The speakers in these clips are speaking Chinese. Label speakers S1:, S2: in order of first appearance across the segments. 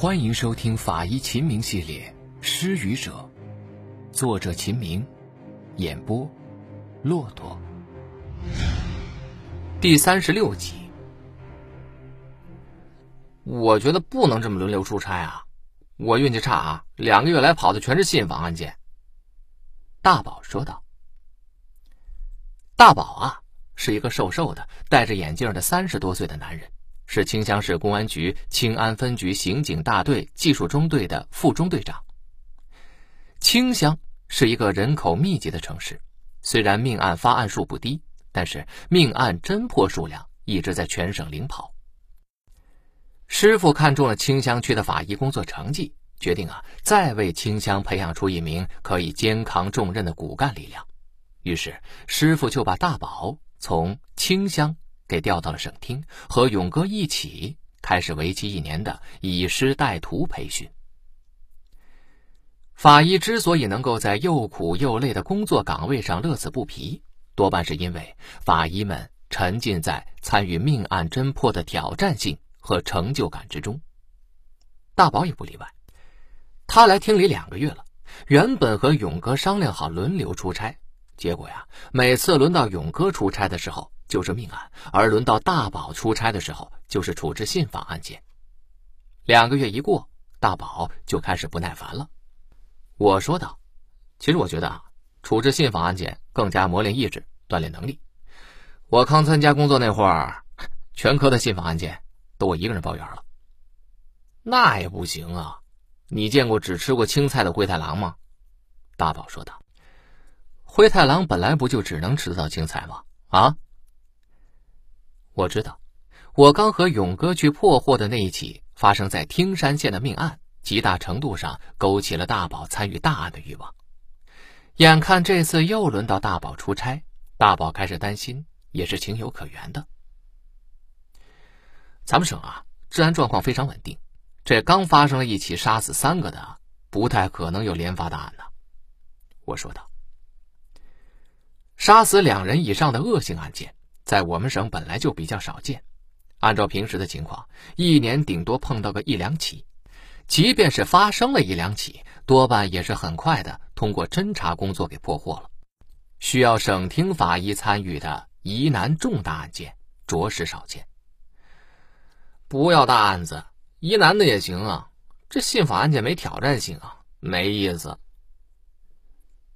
S1: 欢迎收听《法医秦明》系列《失语者》，作者秦明，演播骆驼。第三十六集。
S2: 我觉得不能这么轮流出差啊！我运气差啊，两个月来跑的全是信访案件。
S1: 大宝说道：“大宝啊，是一个瘦瘦的、戴着眼镜的三十多岁的男人。”是清乡市公安局清安分局刑警大队技术中队的副中队长。清乡是一个人口密集的城市，虽然命案发案数不低，但是命案侦破数量一直在全省领跑。师傅看中了清乡区的法医工作成绩，决定啊，再为清乡培养出一名可以肩扛重任的骨干力量。于是，师傅就把大宝从清乡。给调到了省厅，和勇哥一起开始为期一年的以师带徒培训。法医之所以能够在又苦又累的工作岗位上乐此不疲，多半是因为法医们沉浸在参与命案侦破的挑战性和成就感之中。大宝也不例外，他来厅里两个月了，原本和勇哥商量好轮流出差，结果呀，每次轮到勇哥出差的时候。就是命案，而轮到大宝出差的时候，就是处置信访案件。两个月一过，大宝就开始不耐烦了。我说道：“其实我觉得啊，处置信访案件更加磨练意志，锻炼能力。我刚参加工作那会儿，全科的信访案件都我一个人包圆了。
S2: 那也不行啊！你见过只吃过青菜的灰太狼吗？”
S1: 大宝说道：“灰太狼本来不就只能吃得到青菜吗？啊？”我知道，我刚和勇哥去破获的那一起发生在汀山县的命案，极大程度上勾起了大宝参与大案的欲望。眼看这次又轮到大宝出差，大宝开始担心，也是情有可原的。咱们省啊，治安状况非常稳定，这刚发生了一起杀死三个的，不太可能有连发大案呢。我说道，杀死两人以上的恶性案件。在我们省本来就比较少见，按照平时的情况，一年顶多碰到个一两起，即便是发生了一两起，多半也是很快的通过侦查工作给破获了。需要省厅法医参与的疑难重大案件，着实少见。
S2: 不要大案子，疑难的也行啊，这信访案件没挑战性啊，没意思。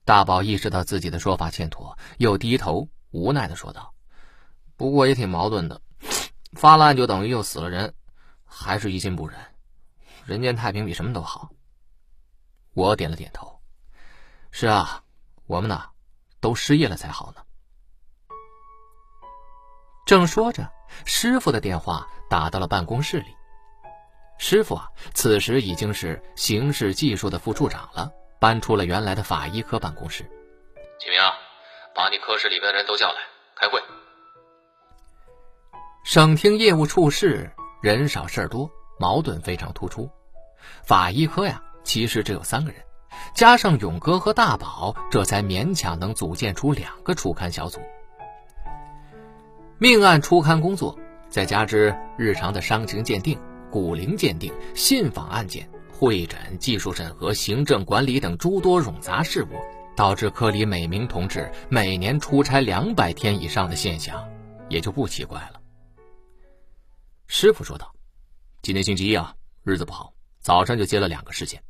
S1: 大宝意识到自己的说法欠妥，又低头无奈的说道。
S2: 不过也挺矛盾的，发了案就等于又死了人，还是于心不忍。人间太平比什么都好。
S1: 我点了点头。是啊，我们呢，都失业了才好呢。正说着，师傅的电话打到了办公室里。师傅啊，此时已经是刑事技术的副处长了，搬出了原来的法医科办公室。
S3: 启明，把你科室里边的人都叫来开会。
S1: 省厅业务处室人少事多，矛盾非常突出。法医科呀，其实只有三个人，加上勇哥和大宝，这才勉强能组建出两个初勘小组。命案初勘工作，再加之日常的伤情鉴定、骨龄鉴定、信访案件、会诊、技术审核、行政管理等诸多冗杂事务，导致科里每名同志每年出差两百天以上的现象，也就不奇怪了。师傅说道：“今天星期一啊，日子不好，早上就接了两个事件。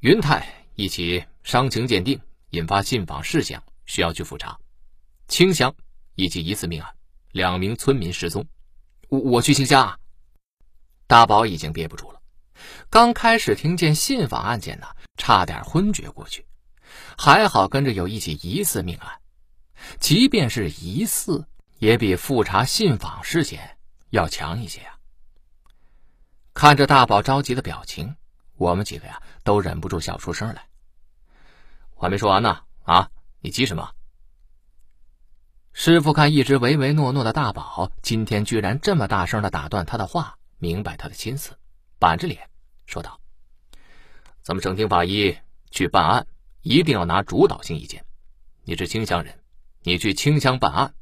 S1: 云泰一起伤情鉴定引发信访事项，需要去复查；清乡以及疑似命案，两名村民失踪。我我去清乡啊！”大宝已经憋不住了，刚开始听见信访案件呢，差点昏厥过去，还好跟着有一起疑似命案，即便是疑似。也比复查信访事件要强一些啊！看着大宝着急的表情，我们几个呀都忍不住笑出声来。我还没说完呢，啊，你急什么？师傅看一直唯唯诺诺的大宝，今天居然这么大声的打断他的话，明白他的心思，板着脸说道：“咱们省厅法医去办案，一定要拿主导性意见。你是清乡人，你去清乡办案。”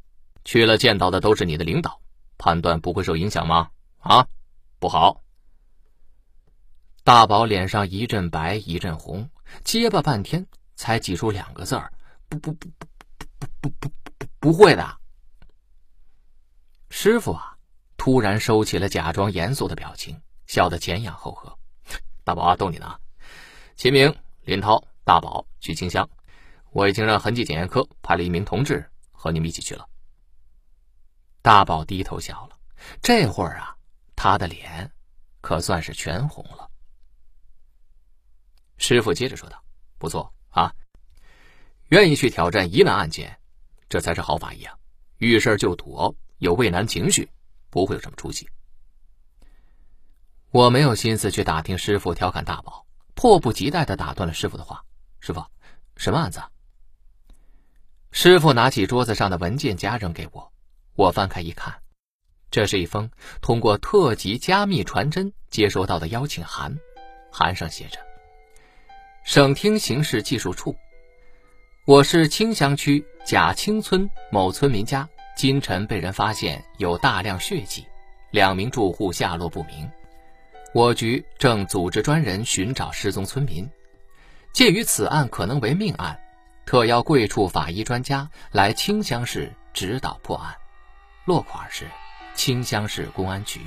S1: 去了见到的都是你的领导，判断不会受影响吗？啊，不好！大宝脸上一阵白一阵红，结巴半天才挤出两个字儿：“不不不不不不不不不会的。”师傅啊，突然收起了假装严肃的表情，笑得前仰后合。大宝啊，逗你呢。秦明、林涛、大宝去清乡，我已经让痕迹检验科派了一名同志和你们一起去了。大宝低头笑了，这会儿啊，他的脸可算是全红了。师傅接着说道：“不错啊，愿意去挑战疑难案件，这才是好法医啊！遇事就躲，有畏难情绪，不会有什么出息。”我没有心思去打听师傅调侃大宝，迫不及待的打断了师傅的话：“师傅，什么案子？”师傅拿起桌子上的文件夹扔给我，我翻开一看，这是一封通过特级加密传真接收到的邀请函，函上写着：“省厅刑事技术处，我市清乡区贾青村某村民家今晨被人发现有大量血迹，两名住户下落不明。”我局正组织专人寻找失踪村民，鉴于此案可能为命案，特邀贵处法医专家来清乡市指导破案。落款是清乡市公安局。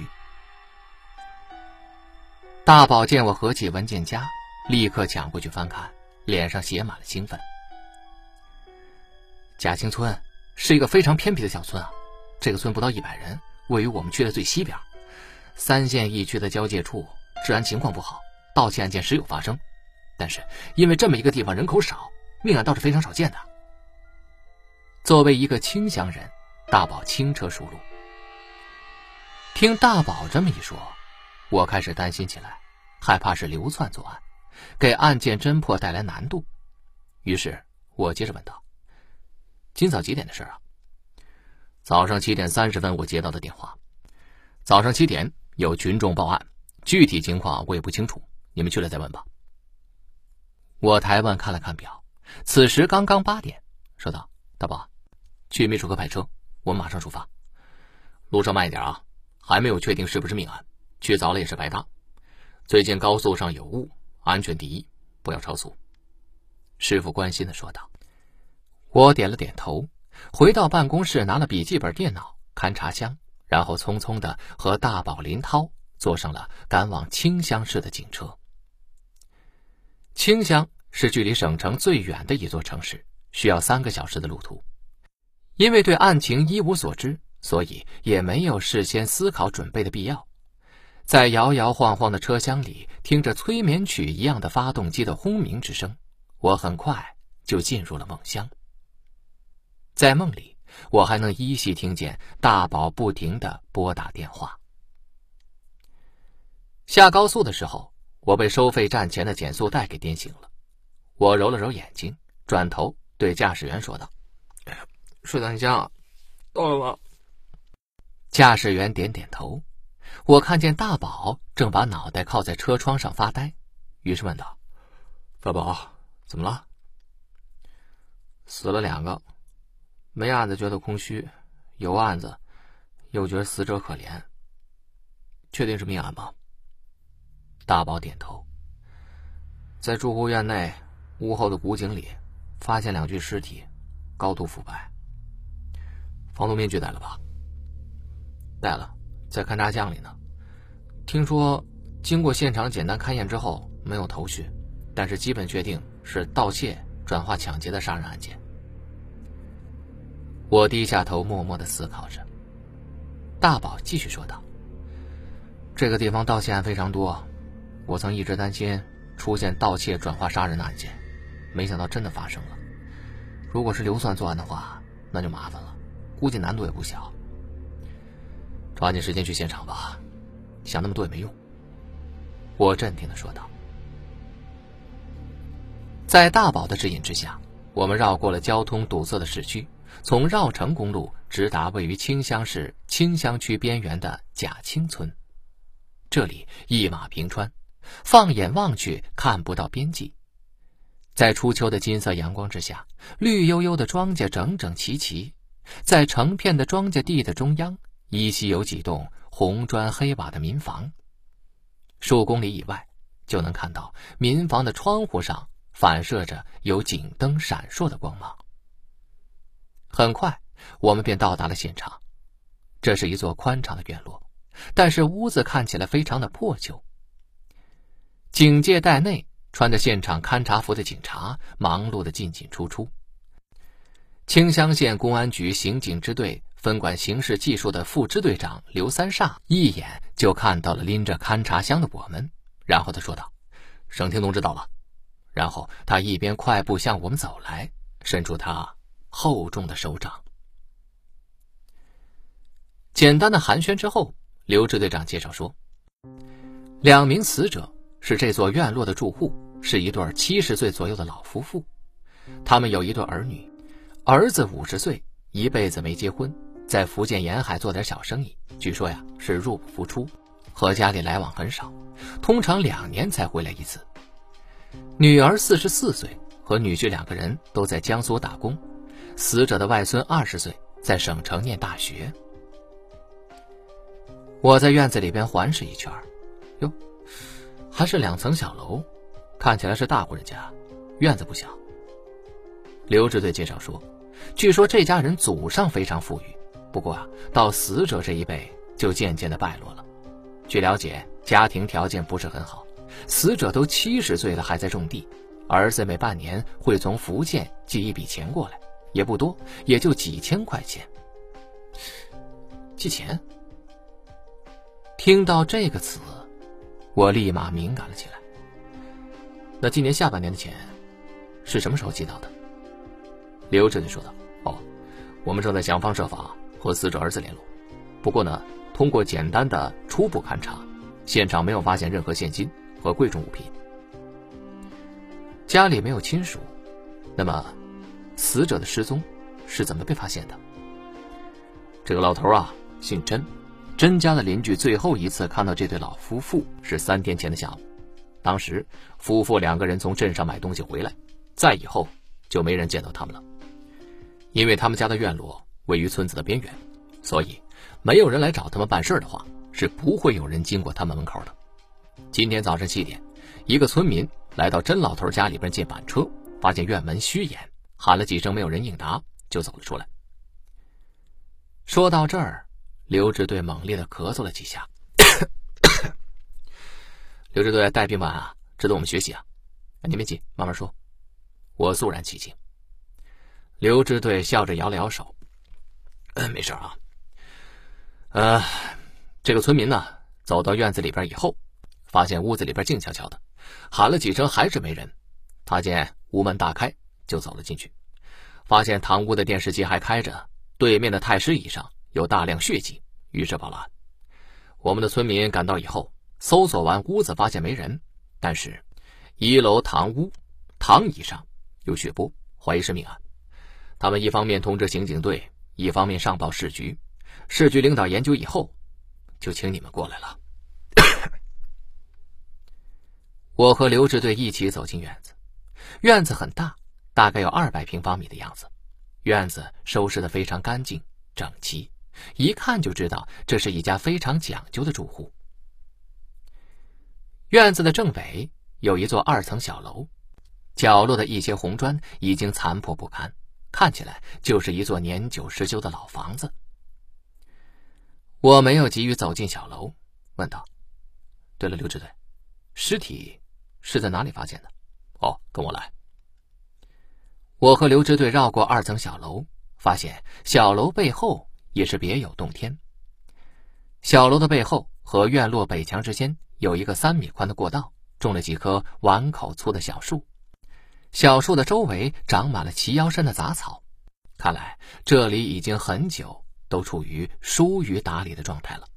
S1: 大宝见我合起文件夹，立刻抢过去翻看，脸上写满了兴奋。贾青村是一个非常偏僻的小村啊，这个村不到一百人，位于我们区的最西边。三县一区的交界处，治安情况不好，盗窃案件时有发生。但是因为这么一个地方人口少，命案倒是非常少见的。作为一个清乡人，大宝轻车熟路。听大宝这么一说，我开始担心起来，害怕是流窜作案，给案件侦破带来难度。于是我接着问道：“今早几点的事啊？”早上七点三十分，我接到的电话。早上七点。有群众报案，具体情况我也不清楚，你们去了再问吧。我抬腕看了看表，此时刚刚八点，说道：“大宝，去秘书科派车，我们马上出发。路上慢一点啊，还没有确定是不是命案，去早了也是白搭。最近高速上有雾，安全第一，不要超速。”师傅关心的说道。我点了点头，回到办公室，拿了笔记本电脑，勘察箱。然后匆匆的和大宝、林涛坐上了赶往清乡市的警车。清乡是距离省城最远的一座城市，需要三个小时的路途。因为对案情一无所知，所以也没有事先思考准备的必要。在摇摇晃晃的车厢里，听着催眠曲一样的发动机的轰鸣之声，我很快就进入了梦乡。在梦里。我还能依稀听见大宝不停的拨打电话。下高速的时候，我被收费站前的减速带给颠醒了。我揉了揉眼睛，转头对驾驶员说道：“水丹江，到了吗？”驾驶员点点头。我看见大宝正把脑袋靠在车窗上发呆，于是问道：“大宝，怎么了？”死了两个。没案子觉得空虚，有案子又觉得死者可怜。确定是命案吗？大宝点头。在住户院内屋后的古井里，发现两具尸体，高度腐败。防毒面具带了吧？带了，在勘察箱里呢。听说经过现场简单勘验之后，没有头绪，但是基本确定是盗窃转化抢劫的杀人案件。我低下头，默默的思考着。大宝继续说道：“这个地方盗窃案非常多，我曾一直担心出现盗窃转化杀人的案件，没想到真的发生了。如果是流窜作案的话，那就麻烦了，估计难度也不小。抓紧时间去现场吧，想那么多也没用。”我镇定的说道。在大宝的指引之下，我们绕过了交通堵塞的市区。从绕城公路直达位于清乡市清乡区边缘的贾清村，这里一马平川，放眼望去看不到边际。在初秋的金色阳光之下，绿油油的庄稼整整齐齐。在成片的庄稼地的中央，依稀有几栋红砖黑瓦的民房。数公里以外，就能看到民房的窗户上反射着有警灯闪烁的光芒。很快，我们便到达了现场。这是一座宽敞的院落，但是屋子看起来非常的破旧。警戒带内，穿着现场勘察服的警察忙碌的进进出出。清乡县公安局刑警支队分管刑事技术的副支队长刘三煞一眼就看到了拎着勘察箱的我们，然后他说道：“省厅同志到了。”然后他一边快步向我们走来，伸出他厚重的手掌。简单的寒暄之后，刘支队长介绍说：“两名死者是这座院落的住户，是一对七十岁左右的老夫妇。他们有一对儿女，儿子五十岁，一辈子没结婚，在福建沿海做点小生意。据说呀是入不敷出，和家里来往很少，通常两年才回来一次。女儿四十四岁，和女婿两个人都在江苏打工。死者的外孙二十岁，在省城念大学。”我在院子里边环视一圈，哟，还是两层小楼，看起来是大户人家，院子不小。刘支队介绍说，据说这家人祖上非常富裕，不过啊，到死者这一辈就渐渐的败落了。据了解，家庭条件不是很好，死者都七十岁了还在种地，儿子每半年会从福建寄一笔钱过来，也不多，也就几千块钱。寄钱。听到这个词，我立马敏感了起来。那今年下半年的钱是什么时候寄到的？刘支队说道：“哦，我们正在想方设法和死者儿子联络。不过呢，通过简单的初步勘查，现场没有发现任何现金和贵重物品。家里没有亲属，那么死者的失踪是怎么被发现的？这个老头啊，姓甄。”甄家的邻居最后一次看到这对老夫妇是三天前的下午，当时夫妇两个人从镇上买东西回来，再以后就没人见到他们了。因为他们家的院落位于村子的边缘，所以没有人来找他们办事的话，是不会有人经过他们门口的。今天早上七点，一个村民来到甄老头家里边借板车，发现院门虚掩，喊了几声没有人应答，就走了出来。说到这儿。刘支队猛烈的咳嗽了几下。刘支队带兵办案啊，值得我们学习啊！你别急，慢慢说。我肃然起敬。刘支队笑着摇了摇手：“嗯，没事啊。呃，这个村民呢，走到院子里边以后，发现屋子里边静悄悄的，喊了几声还是没人。他见屋门大开，就走了进去，发现堂屋的电视机还开着，对面的太师椅上。”有大量血迹，于是报了案。我们的村民赶到以后，搜索完屋子，发现没人，但是一楼堂屋堂椅上有血泊，怀疑是命案。他们一方面通知刑警队，一方面上报市局。市局领导研究以后，就请你们过来了。我和刘支队一起走进院子，院子很大，大概有二百平方米的样子。院子收拾得非常干净整齐。一看就知道，这是一家非常讲究的住户。院子的正北有一座二层小楼，角落的一些红砖已经残破不堪，看起来就是一座年久失修的老房子。我没有急于走进小楼，问道：“对了，刘支队，尸体是在哪里发现的？”“哦，跟我来。”我和刘支队绕过二层小楼，发现小楼背后。也是别有洞天。小楼的背后和院落北墙之间有一个三米宽的过道，种了几棵碗口粗的小树。小树的周围长满了齐腰深的杂草，看来这里已经很久都处于疏于打理的状态了。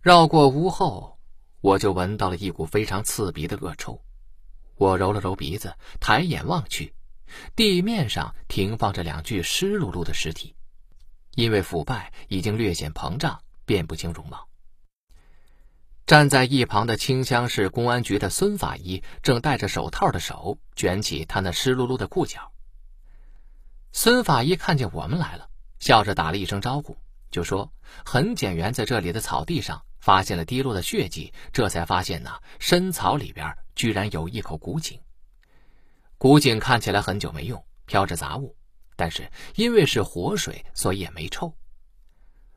S1: 绕过屋后，我就闻到了一股非常刺鼻的恶臭。我揉了揉鼻子，抬眼望去，地面上停放着两具湿漉漉的尸体。因为腐败已经略显膨胀，辨不清容貌。站在一旁的清乡市公安局的孙法医正戴着手套的手卷起他那湿漉漉的裤脚。孙法医看见我们来了，笑着打了一声招呼，就说：“痕检员在这里的草地上发现了滴落的血迹，这才发现呢，深草里边居然有一口古井。古井看起来很久没用，飘着杂物，但是因为是活水，所以也没臭。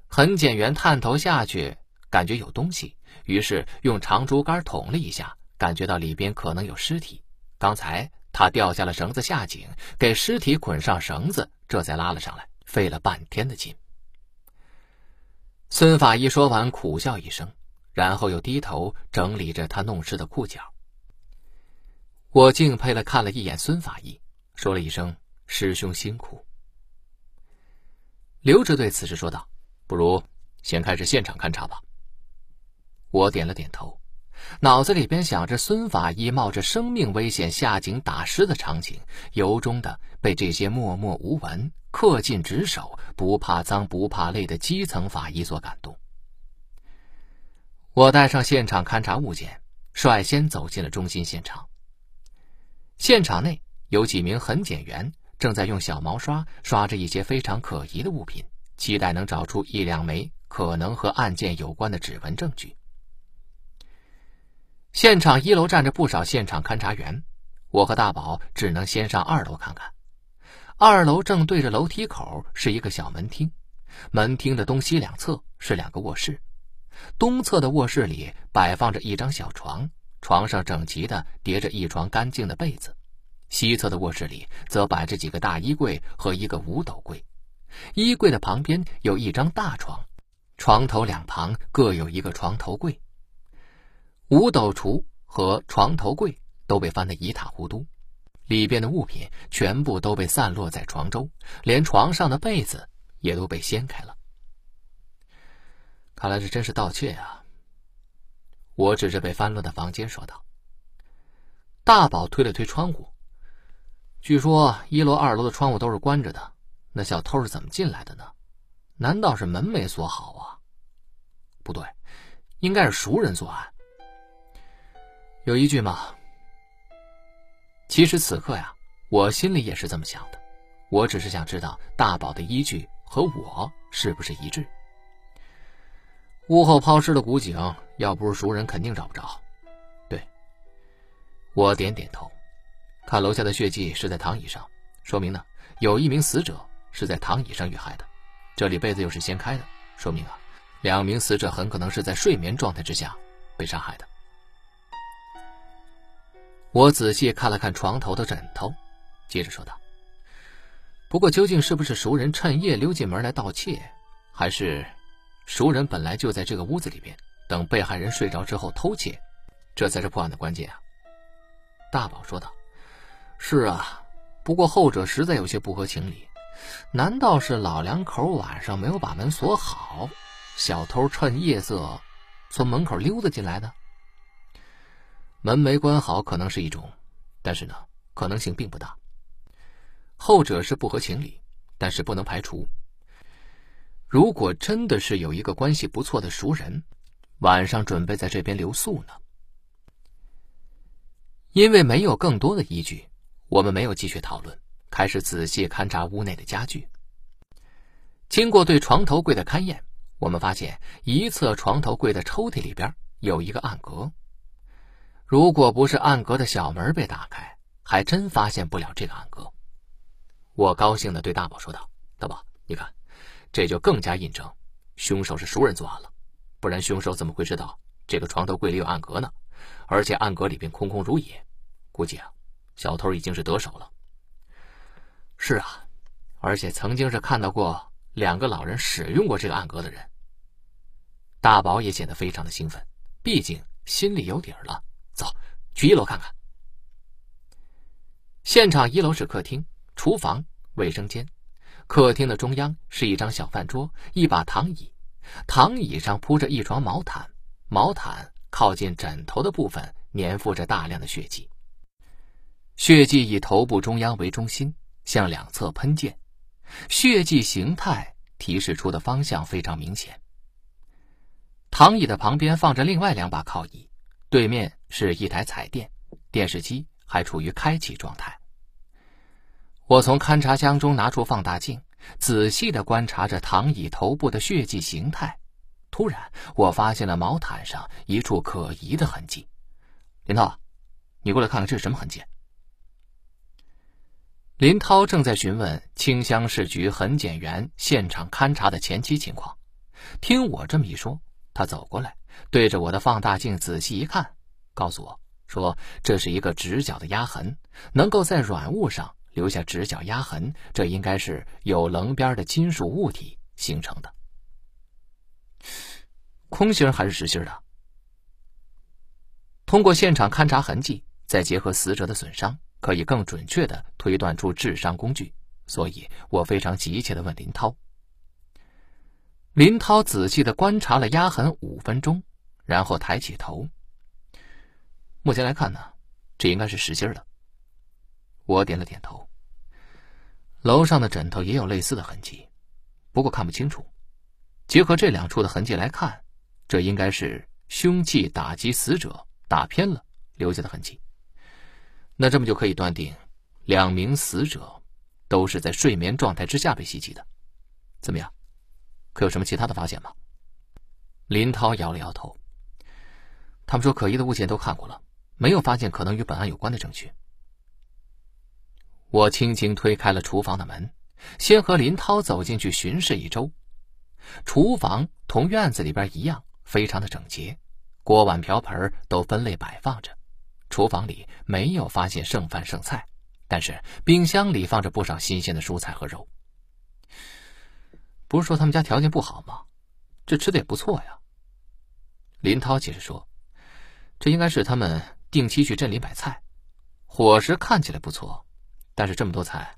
S1: 痕检员探头下去，感觉有东西，于是用长竹竿捅了一下，感觉到里边可能有尸体。刚才他掉下了绳子下井，给尸体捆上绳子，这才拉了上来，费了半天的劲。孙法医说完，苦笑一声，然后又低头整理着他弄湿的裤脚。我敬佩的看了一眼孙法医，说了一声：“师兄辛苦。”刘支队此时说道：“不如先开始现场勘查吧。”我点了点头，脑子里边想着孙法医冒着生命危险下井打尸的场景，由衷的被这些默默无闻。恪尽职守、不怕脏不怕累的基层法医所感动。我带上现场勘查物件，率先走进了中心现场。现场内有几名痕检员正在用小毛刷刷着一些非常可疑的物品，期待能找出一两枚可能和案件有关的指纹证据。现场一楼站着不少现场勘查员，我和大宝只能先上二楼看看。二楼正对着楼梯口是一个小门厅，门厅的东西两侧是两个卧室。东侧的卧室里摆放着一张小床，床上整齐地叠着一床干净的被子。西侧的卧室里则摆着几个大衣柜和一个五斗柜，衣柜的旁边有一张大床，床头两旁各有一个床头柜。五斗橱和床头柜都被翻得一塌糊涂。里边的物品全部都被散落在床周，连床上的被子也都被掀开了。看来这真是盗窃啊！我指着被翻乱的房间说道。大宝推了推窗户，据说一楼、二楼的窗户都是关着的，那小偷是怎么进来的呢？难道是门没锁好啊？不对，应该是熟人作案。有依据吗？其实此刻呀，我心里也是这么想的。我只是想知道大宝的依据和我是不是一致。屋后抛尸的古井，要不是熟人，肯定找不着。对，我点点头，看楼下的血迹是在躺椅上，说明呢，有一名死者是在躺椅上遇害的。这里被子又是掀开的，说明啊，两名死者很可能是在睡眠状态之下被杀害的。我仔细看了看床头的枕头，接着说道：“不过，究竟是不是熟人趁夜溜进门来盗窃，还是熟人本来就在这个屋子里边，等被害人睡着之后偷窃，这才是破案的关键啊？”大宝说道：“是啊，不过后者实在有些不合情理。难道是老两口晚上没有把门锁好，小偷趁夜色从门口溜达进来的？”门没关好可能是一种，但是呢，可能性并不大。后者是不合情理，但是不能排除。如果真的是有一个关系不错的熟人，晚上准备在这边留宿呢？因为没有更多的依据，我们没有继续讨论，开始仔细勘察屋内的家具。经过对床头柜的勘验，我们发现一侧床头柜的抽屉里边有一个暗格。如果不是暗格的小门被打开，还真发现不了这个暗格。我高兴地对大宝说道：“大宝，你看，这就更加印证凶手是熟人作案了。不然凶手怎么会知道这个床头柜里有暗格呢？而且暗格里边空空如也，估计啊，小偷已经是得手了。是啊，而且曾经是看到过两个老人使用过这个暗格的人。”大宝也显得非常的兴奋，毕竟心里有底儿了。走，去一楼看看。现场一楼是客厅、厨房、卫生间。客厅的中央是一张小饭桌，一把躺椅，躺椅上铺着一床毛毯，毛毯靠近枕头的部分粘附着大量的血迹。血迹以头部中央为中心，向两侧喷溅。血迹形态提示出的方向非常明显。躺椅的旁边放着另外两把靠椅。对面是一台彩电，电视机还处于开启状态。我从勘察箱中拿出放大镜，仔细的观察着躺椅头部的血迹形态。突然，我发现了毛毯上一处可疑的痕迹。林涛，你过来看看这是什么痕迹？林涛正在询问清乡市局痕检员现场勘查的前期情况。听我这么一说，他走过来，对着我的放大镜仔细一看，告诉我说：“这是一个直角的压痕，能够在软物上留下直角压痕，这应该是有棱边的金属物体形成的。空心还是实心的？通过现场勘查痕迹，再结合死者的损伤，可以更准确的推断出致伤工具。所以我非常急切的问林涛。”林涛仔细的观察了压痕五分钟，然后抬起头。目前来看呢，这应该是实心的。我点了点头。楼上的枕头也有类似的痕迹，不过看不清楚。结合这两处的痕迹来看，这应该是凶器打击死者打偏了留下的痕迹。那这么就可以断定，两名死者都是在睡眠状态之下被袭击的。怎么样？可有什么其他的发现吗？林涛摇了摇头。他们说可疑的物件都看过了，没有发现可能与本案有关的证据。我轻轻推开了厨房的门，先和林涛走进去巡视一周。厨房同院子里边一样，非常的整洁，锅碗瓢盆都分类摆放着。厨房里没有发现剩饭剩菜，但是冰箱里放着不少新鲜的蔬菜和肉。不是说他们家条件不好吗？这吃的也不错呀。林涛解释说：“这应该是他们定期去镇里买菜，伙食看起来不错，但是这么多菜，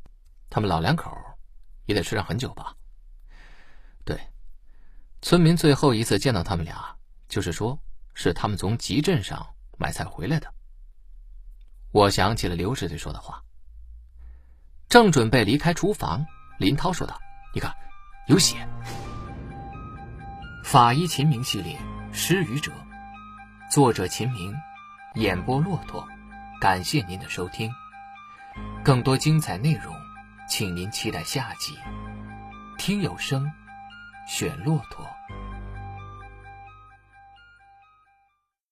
S1: 他们老两口也得吃上很久吧？”对，村民最后一次见到他们俩，就是说是他们从集镇上买菜回来的。我想起了刘支队说的话，正准备离开厨房，林涛说道：“你看。”有血。法医秦明系列《失语者》，作者秦明，演播骆驼。感谢您的收听，更多精彩内容，请您期待下集。听有声，选骆驼。